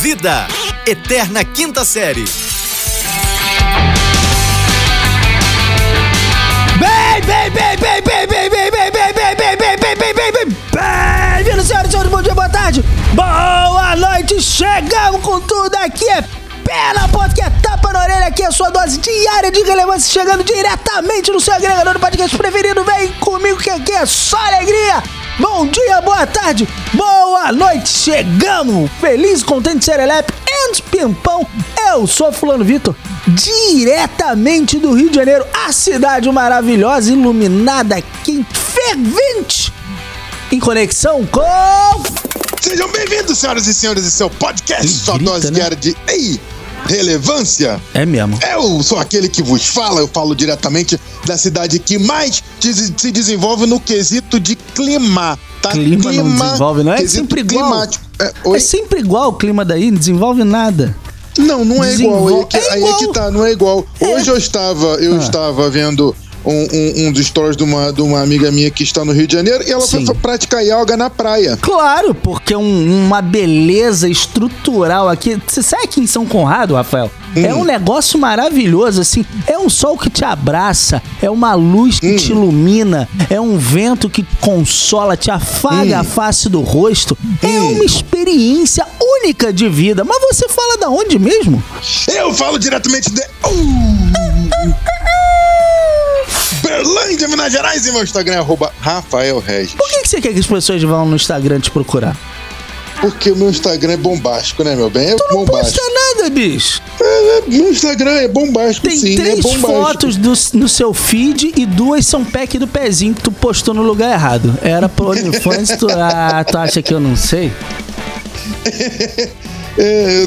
Vida, Eterna Quinta Série. Bem, bem, bem, bem, bem, bem, bem, bem, bem, bem, bem, bem, bem, bem, bem, bem, bem-vindos, senhoras e senhores, bom dia, boa tarde, boa noite, chegamos com tudo aqui, é pé na ponta, que é tapa na orelha, aqui é a sua dose diária de relevância, chegando diretamente no seu agregador do podcast preferido, vem comigo que aqui é só alegria, bom dia, boa tarde, boa noite, chegamos, feliz, contente, serelepe, e pimpão, eu sou Fulano Vitor, diretamente do Rio de Janeiro, a cidade maravilhosa, iluminada, quente, fervente, em conexão com... Sejam bem-vindos, senhoras e senhores, esse é o podcast Sua grita, Dose né? Diária de Ei, Relevância. É mesmo. Eu sou aquele que vos fala, eu falo diretamente da cidade que mais se desenvolve no quesito de clima, tá? Clima não desenvolve, não é quesito sempre igual. climático. É? É sempre igual o clima daí, não desenvolve nada. Não, não é igual. Aí é, que, Desenvol- é aí é que igual. tá, não é igual. Hoje eu estava, eu Ah. estava vendo um, um, um dos stories de uma, de uma amiga minha que está no Rio de Janeiro e ela Sim. foi praticar yoga na praia. Claro, porque um- uma beleza estrutural aqui. Você sabe aqui em São Conrado, Rafael? É um negócio maravilhoso, assim. É um sol que te abraça, é uma luz que te ilumina, é um vento que te consola, te afaga a face do rosto. É uma experiência única de vida. Mas você fala da onde mesmo? Eu falo diretamente de. Uh, Berlândia, Minas Gerais, e meu Instagram é arroba Rafael Regis. Por que, que você quer que as pessoas vão no Instagram te procurar? Porque o meu Instagram é bombástico, né, meu bem? É Tu não bombástico. posta nada, bicho. É, é, meu Instagram é bombástico, Tem sim. é três bombástico. fotos do- no seu feed e duas são pack do pezinho que tu postou no lugar errado. Era pro OnlyFans, tu, ah, tu acha que eu não sei? É,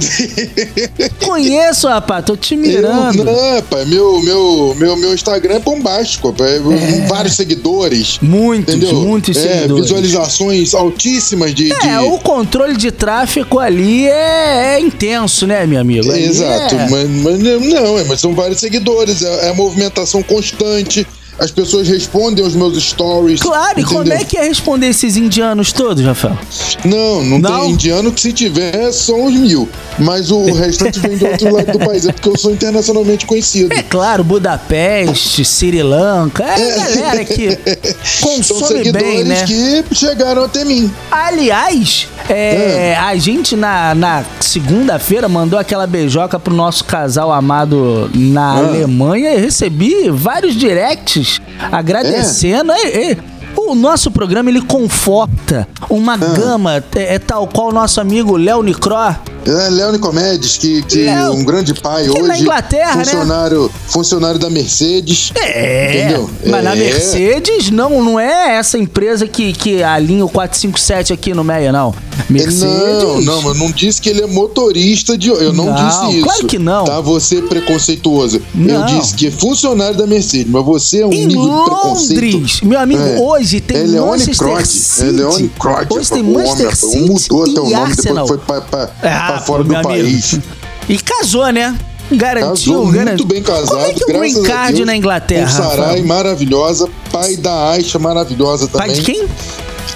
Conheço, rapaz, tô te eu, mirando. não, pai, meu, meu, meu, meu Instagram é bombástico. pai. Vários seguidores. Muitos, Entendeu? muitos é, seguidores. visualizações altíssimas de. É, de- o controle de tráfego ali é, é intenso, né, meu amigo? Ali Exato, é- mas, mas não, é, mas são vários seguidores, é, é movimentação constante, as pessoas respondem aos meus stories. Claro, e como é que é responder esses indianos todos, Rafael? Não, não, Não? tem indiano que se tiver são os mil, mas o restante vem do outro lado do país, é porque eu sou internacionalmente conhecido. É claro, Budapeste, Sri Lanka, é a galera que consome bem, né? que chegaram até mim. Aliás, é, a gente na, na segunda-feira mandou aquela beijoca pro nosso casal amado na Ah. Alemanha e recebi vários directs agradecendo. É, é, o nosso programa ele conforta uma gama, é, é tal qual o nosso amigo Léo Nicró. É, Léo Nicomedes, que, que Léo, um grande pai hoje. na Inglaterra, né? funcionário, Funcionário da Mercedes. É, Entendeu? mas na É. Mercedes não, não é essa empresa que, que alinha o 457 aqui no Meia, não. Mercedes. Não, não, eu não disse que ele é motorista de. Eu não, Não, disse isso. claro que não. Tá, você é preconceituoso. Não. Eu disse que é funcionário da Mercedes, mas você é um Em nível de preconceito. Londres, meu amigo, É. hoje tem É Leone Manchester Crod. City. É Leone Crod. Hoje tem homem, Manchester rapaz, City Mudou até o nome, Arsenal. depois foi pra, pra, Ah, pra fora pô, do país. amigo. E casou, né? Garantiu, Casou muito garantiu. bem casado, Como é que o Green Card Deus. na Inglaterra? Sarai maravilhosa, pai da Aisha maravilhosa também. Pai de quem?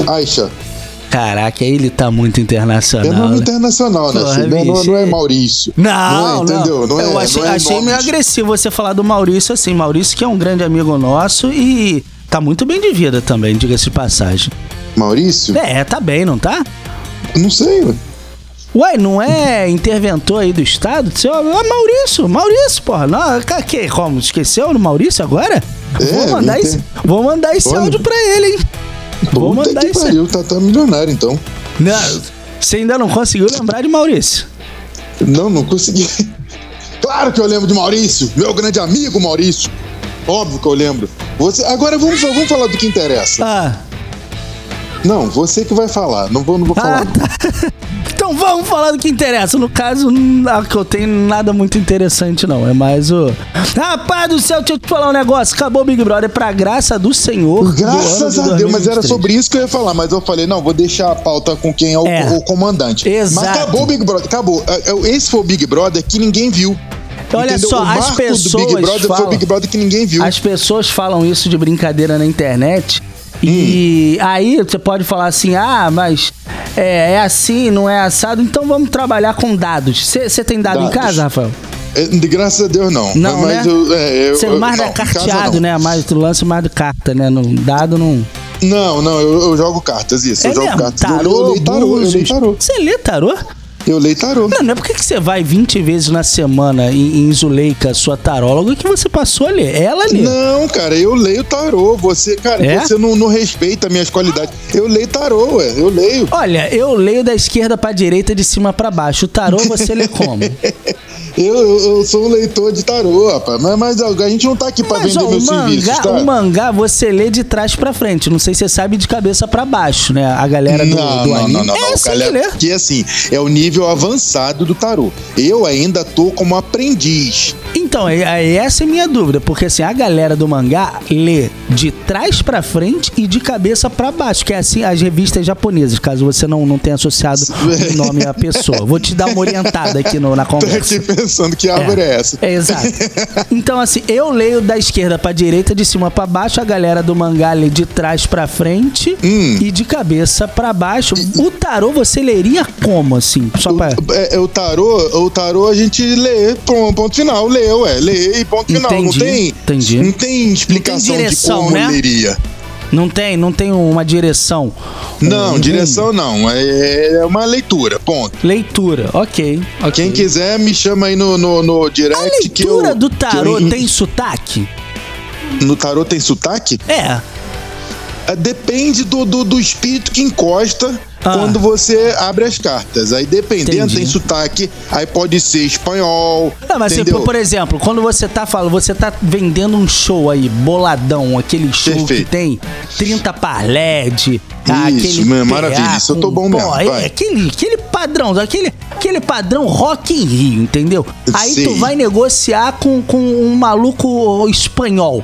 Aisha. Caraca, ele tá muito É internacional. nome né? internacional, né? Porra? Não, não, não é Maurício. Não, não não. é, entendeu? Não é, Eu achei, não é achei meio agressivo você falar do Maurício assim. Maurício que é um grande amigo nosso e tá muito bem de vida também, diga-se de passagem. Maurício? É, tá bem, não tá? Não sei, ué. Ué, não é interventor aí do Estado? Seu, ah, Maurício, Maurício, porra. Não, que, como? Esqueceu do Maurício agora? É, vou, mandar esse, vou mandar esse Olha. áudio pra ele, hein? Vou mandar que isso. pariu, tá, tá milionário então. Não, você ainda não conseguiu lembrar de Maurício. Não, não consegui. Claro que eu lembro de Maurício, meu grande amigo Maurício. Óbvio que eu lembro. Você, agora vamos, vamos falar do que interessa. Ah, Não, você que vai falar. Não vou, não vou falar. ah tá. Então vamos falar do que interessa. No caso, não que eu tenho nada muito interessante, não. É mais o. Rapaz do céu, deixa eu te falar um negócio. Acabou o Big Brother pra graça do Senhor. do Graças de a Deus, mas era 2023. sobre isso que eu ia falar. Mas eu falei, não, vou deixar a pauta com quem é o, É. o comandante. Exato. Mas acabou o Big Brother, acabou. É, é, Esse foi o Big Brother que ninguém viu. Olha Entendeu? só, as pessoas do Big Brother foi falam- o Big Brother que ninguém viu. As pessoas falam isso de brincadeira na internet. E Hum. aí você pode falar assim, ah, mas é, é assim, não é assado, então vamos trabalhar com dados. Você tem dado Dados. em casa, Rafael? É, de graças a Deus, não. Não, mas né? eu, é, eu, Você eu- mais não, é carteado, não. né? Mais, tu lança mais de carta, né? No dado não. Não, não, eu, eu jogo cartas, isso. É eu jogo mesmo? cartas. Eu- Tarô, eu, leio tarô, eu leio tarô. Você lê tarô? Eu leio tarô. Não, não é porque que você vai 20 vezes na semana em, em Zuleika, sua taróloga, que você passou a ler. Ela lê. Não, cara, eu leio tarô. Você, cara, É? você não, não respeita minhas qualidades. Eu leio tarô, ué. Eu leio. Olha, eu leio da esquerda pra direita, de cima pra baixo. O tarô você lê como? Eu, eu, eu sou um leitor de tarô, rapaz. Mas, mas a gente não tá aqui pra Mas vender ó, meus serviços, mangá, tá? o mangá você lê de trás pra frente. Não sei se você sabe de cabeça pra baixo, né? A galera do, não, do não, anime. não, não, é não. assim galera, que lê. Porque assim, é o nível avançado do tarô. Eu ainda tô como aprendiz. Então, é- é- essa é minha dúvida, porque assim, a galera do mangá lê de trás pra frente e de cabeça pra baixo, que é assim as revistas japonesas, caso você não, não tenha associado o nome à pessoa. Vou te dar uma orientada aqui no- na conversa. Pensando que árvore é, essa. É, exato. Então, assim, eu leio da esquerda pra direita, de cima pra baixo, a galera do mangá lê de trás pra frente Hum. e de cabeça pra baixo. O tarô você leria como, assim? Só pra... É, é, o tarô, o tarô a gente lê, ponto, ponto final, lê, ué, lê e ponto final. Não Entendi, tem, entendi. não tem explicação direção, de como né? leria. Não tem, não tem uma direção. Não, Um- direção não, é, é uma leitura, ponto. Leitura, ok. ok. Quem quiser me chama aí no, no, no A direct que eu... leitura do que tarô eu- tem sotaque? No tarô tem sotaque? É. É, Depende do, do, do espírito que encosta Ah. quando você abre as cartas. Aí dependendo, Entendi. tem sotaque, aí pode ser espanhol. Não, mas entendeu? tipo, por exemplo, quando você tá falando, você tá vendendo um show aí, boladão, aquele show Perfeito. que tem 30 par LED, Isso, aquele maravilha, isso eu tô bom mesmo, pô, é vai. aquele, aquele padrão, aquele, aquele padrão Rock in Rio, entendeu? Aí tu Sei. vai negociar com, com um maluco espanhol.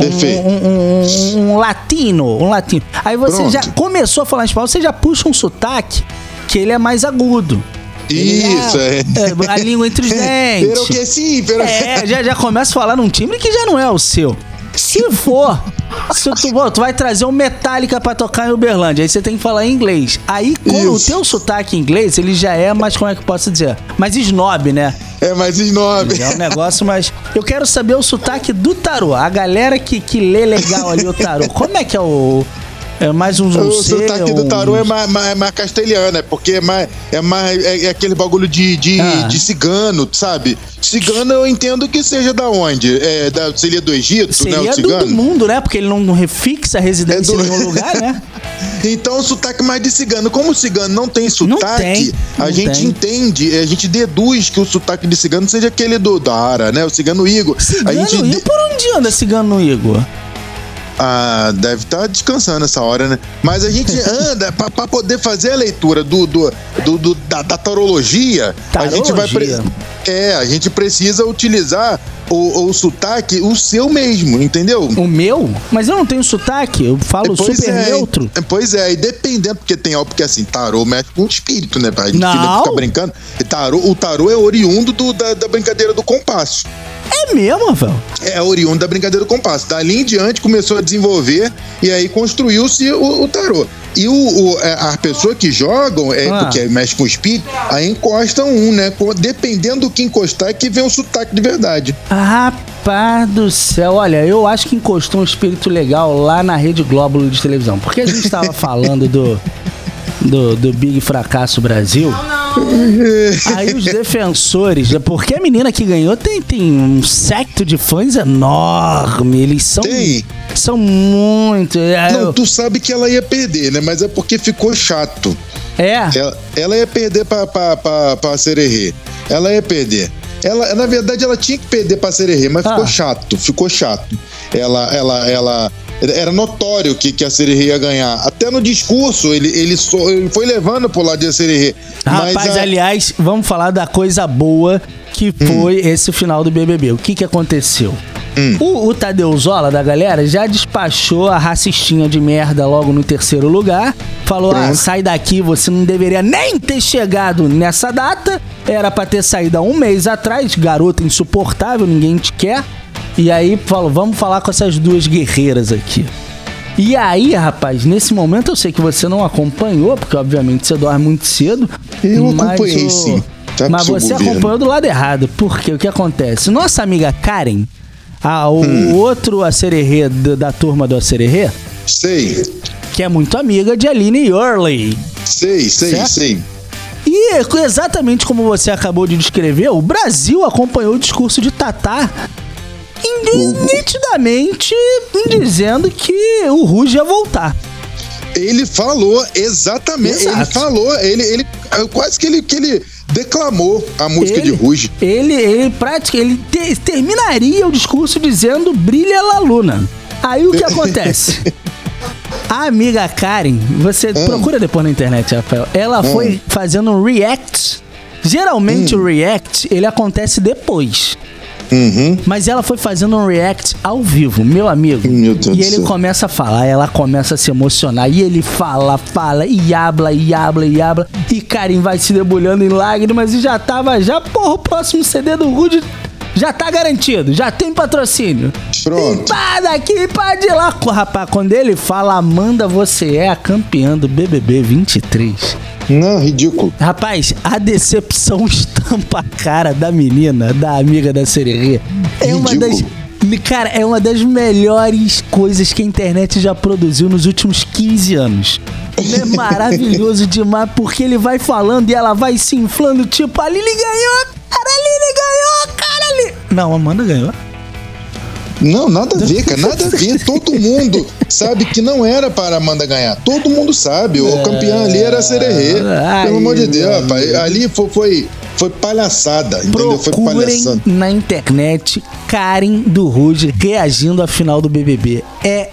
Um- Perfeito. Um, um- um- latino, um latino. Aí você Pronto. já começou a falar espanhol, você já puxa um sotaque que ele é mais agudo. Isso, é. a língua entre os dentes. Pero que sim, pero É, já, já começa a falar num timbre que já não é o seu. Se for, se tu, pô, tu vai trazer um Metallica pra tocar em Uberlândia, aí você tem que falar em inglês. Aí, com o teu sotaque em inglês, ele já é mais, como é que eu posso dizer? Mais snob, né? É mais snob. É um negócio, mas eu quero saber o sotaque do tarô. A galera que, que lê legal ali o tarô. Como é que é o. É mais um. O sotaque do um- tarô é mais, mais, mais castelhano, é porque é mais. É, mais, é, é aquele bagulho de, de, Ah. de cigano, sabe? Cigano eu entendo que seja da onde? É, da, seria do Egito, né? Seria O do, cigano? do mundo, né? Porque ele não refixa a residência É do- em nenhum lugar, né? Então o sotaque mais de cigano. Como o cigano não tem sotaque, tem, a não gente tem. entende, a gente deduz que o sotaque de cigano seja aquele do Dara, né? O cigano Igor. Cigano a gente Igor? de- Por onde anda Cigano Igor? Ah, deve estar descansando essa hora, né? Mas a gente anda pra poder fazer a leitura do, do, do- do- da, da tarologia. A gente vai Tarologia. É, a gente precisa utilizar o, o sotaque, o seu mesmo, entendeu? O meu? Mas eu não tenho sotaque, eu falo Pois super é, neutro. e- Pois é, e dependendo, porque tem algo porque assim, tarô mexe com o espírito, né? A gente Não. fica brincando. E tarô, o tarô é oriundo do- da, da brincadeira do compasso. É mesmo, velho? É oriundo da brincadeira do compasso. Dali em diante começou a desenvolver e aí construiu-se o, o tarô. E o, o- é, a pessoa que jogam, é, Ah. porque mexe com o espírito, aí encostam um, né? Dependendo do que encostar, é que vem o sotaque de verdade. Rapaz do céu, olha, eu acho que encostou um espírito legal lá na Rede Glóbulo de televisão. Porque a gente tava falando do, do, do Big Fracasso Brasil. Aí os defensores, porque a menina que ganhou tem, tem um secto de fãs enorme. Eles são. Tem. São muito. é, Não, tu sabe que ela ia perder, né? Mas é porque ficou chato. É. Ela, ela ia perder pra, pra, pra, pra Sererê. Ela ia perder. Ela, na verdade, ela tinha que perder pra Sererê, mas Ah. ficou chato, ficou chato. Ela, ela, ela. Era notório que, que a Sererê ia ganhar. Até no discurso, ele, ele, só, ele foi levando pro lado de Sererê. Rapaz, a- aliás, vamos falar da coisa boa que foi esse final do BBB. O que que aconteceu? O, o Tadeu Zola da galera já despachou a racistinha de merda logo no terceiro lugar. Falou: ah, sai daqui, você não deveria nem ter chegado nessa data. Era pra ter saído há um mês atrás, garota insuportável, ninguém te quer. E aí falou: vamos falar com essas duas guerreiras aqui. E aí, rapaz, nesse momento eu sei que você não acompanhou, porque obviamente você dorme muito cedo. Eu acompanhei, o- sim. Tá mas você governo. acompanhou do lado errado. Porque o que acontece? Nossa amiga Karen, a, o Hum. outro acererê da, da turma do acererê, Sei, que é muito amiga de Aline Early. sei, sei, Certo? sei. E exatamente como você acabou de descrever, o Brasil acompanhou o discurso de Tatá nitidamente dizendo que o Ruge ia voltar. Ele falou exatamente, ele Exato. falou, ele, ele quase que ele, que ele declamou a música ele, de Ruge. Ele, ele, pratica, ele te- terminaria o discurso dizendo brilha la luna. Aí o que acontece? A amiga Karen, você Hum. procura depois na internet, Rafael. Ela foi fazendo um react. Geralmente Hum. o react, ele acontece depois. Uhum. Mas ela foi fazendo um react ao vivo, meu amigo. Meu Deus e ele céu. começa a falar, ela começa a se emocionar. E ele fala, fala, e habla, e habla, e habla. E Karen vai se debulhando em lágrimas e já tava, já, porra, o próximo CD do Rude já tá garantido, já tem patrocínio. Pronto. E pá daqui, pá de lá. Rapaz, quando ele fala, Amanda, você é a campeã do BBB 23. Não, ridículo. Rapaz, a decepção estampa a cara da menina, da amiga da Sererê. É uma das. Cara, é uma das melhores coisas que a internet já produziu nos últimos 15 anos. É maravilhoso demais, porque ele vai falando e ela vai se inflando, tipo, a Lili ganhou, cara, a Lili Não, Amanda ganhou. Não, nada a ver, cara, nada a ver. Todo mundo sabe que não era para a Amanda ganhar. Todo mundo sabe. O campeão ali era a Sererê. Pelo amor de Deus, rapaz. Ali foi, foi, foi palhaçada, entendeu? Foi palhaçada. na internet Karen do Ruge reagindo à final do BBB. É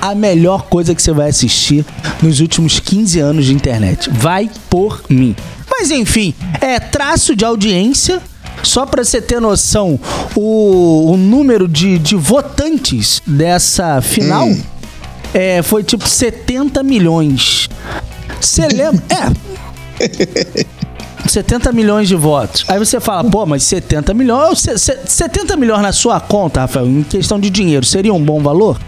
a melhor coisa que você vai assistir nos últimos 15 anos de internet. Vai por mim. Mas enfim, é traço de audiência. Só pra você ter noção, o, o número de, de votantes dessa final Hum. é, foi tipo 70 milhões. Você lembra? É, 70 milhões de votos. Aí você fala, pô, mas 70 milhões. se- se- 70 milhões na sua conta, Rafael, em questão de dinheiro, seria um bom valor?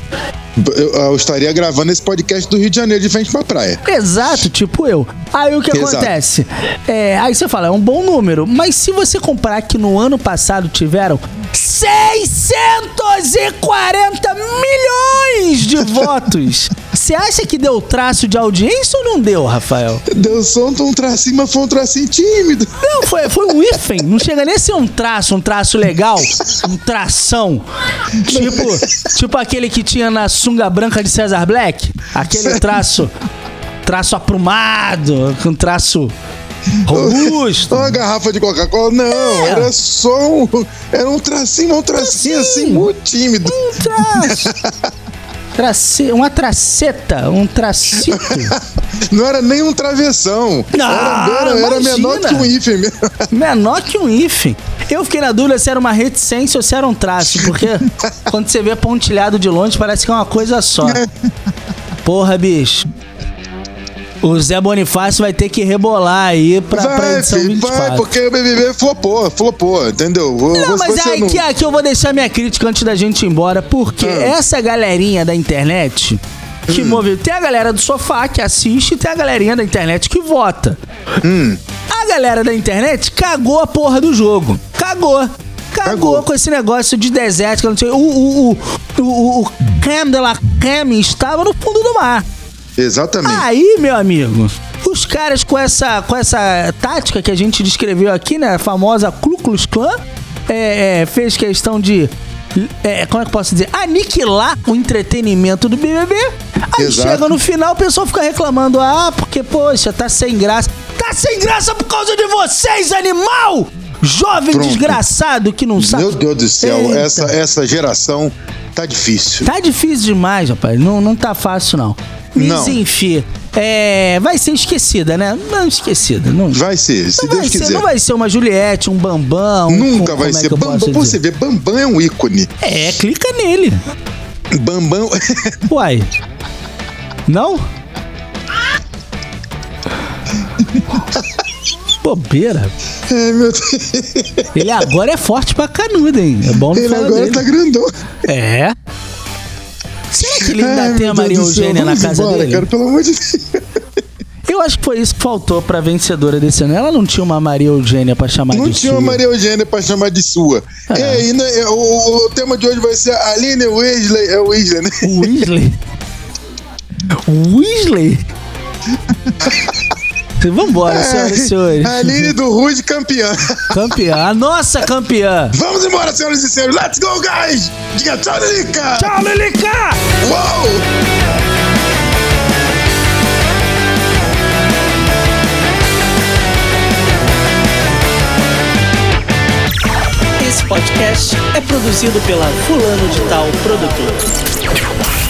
Eu, eu estaria gravando esse podcast do Rio de Janeiro de frente pra praia. Exato, tipo eu. Aí o que Exato. acontece? É, aí você fala, é um bom número, mas se você comparar que no ano passado tiveram 640 milhões de votos, você acha que deu traço de audiência ou não deu, Rafael? Deu som de um tracinho, mas foi um tracinho tímido. Não, foi, foi um hífen. Não chega nem a ser um traço, um traço legal. Um tração. Tipo, tipo aquele que tinha na sunga branca de Cesar Black. Aquele traço. Traço aprumado, com traço robusto. Uma garrafa de Coca-Cola? Não, É. era só um. Era um tracinho, um tracinho assim, muito tímido. Um traço. Trace, uma traceta, um tracito. Não era nem um travessão. Não, era, era, era menor que um hífen mesmo. Menor que um hífen. Eu fiquei na dúvida se era uma reticência ou se era um traço, porque quando você vê pontilhado de longe parece que é uma coisa só. Porra, bicho. O Zé Bonifácio vai ter que rebolar aí pra, pra Vai, edição filho, 24. vai, porque o BBB flopou, flopou, entendeu? Vou- Não, mas é não- aqui, aqui eu vou deixar minha crítica antes da gente ir embora, porque Ah. essa galerinha da internet Hum. que move. Tem a galera do sofá que assiste e tem a galerinha da internet que vota. Hum. Galera da internet cagou a porra do jogo. Cagou. Cagou, Cagou. com esse negócio de desértica, não sei. O, o, o, o, o creme de la creme estava no fundo do mar. Exatamente. Aí, meu amigo, os caras com essa, com essa tática que a gente descreveu aqui, né? A famosa Ku Klux Klan, é, é, fez questão de. É, como é que eu posso dizer? Aniquilar o entretenimento do BBB. Aí Exato. chega no final, o pessoal fica reclamando: ah, porque, poxa, tá sem graça. Tá sem graça por causa de vocês, animal! Jovem Pronto. desgraçado que não sabe. Meu Deus do céu, Eita. essa, essa geração tá difícil. Tá difícil demais, rapaz. Não, não tá fácil, não. Mas Não. enfim, é, vai ser esquecida, né? Não esquecida. Não, Vai ser, se não Deus vai ser, quiser. não vai ser uma Juliette, um Bambam. Nunca vai é ser. eu Bambam, você vê, Bambam é um ícone. É, clica nele. Bambam. Uai. Não? Bobeira. Ai, meu Deus. Ele agora é forte pra canudo, hein? É bom não Ele falar agora dele. tá grandão. É. Ele ainda Ai, tem a Maria céu, Eugênia na casa embora, dele? Cara, pelo amor de Deus. Eu acho que foi isso que faltou pra vencedora desse ano. Ela não tinha uma Maria Eugênia pra chamar Não de tinha sua. uma Maria Eugênia pra chamar de sua. É. E aí, né, o, o- o tema de hoje vai ser Aline Weasley. É Weasley, né? Weasley? Weasley? Vambora, senhoras e senhores. Aline do Rude campeã. Campeã. A nossa campeã. Vamos embora, senhoras e senhores. Let's go, guys! Diga tchau, Lilica! Tchau, Lilica! Uou! Esse podcast é produzido pela Fulano de Tal Produtora.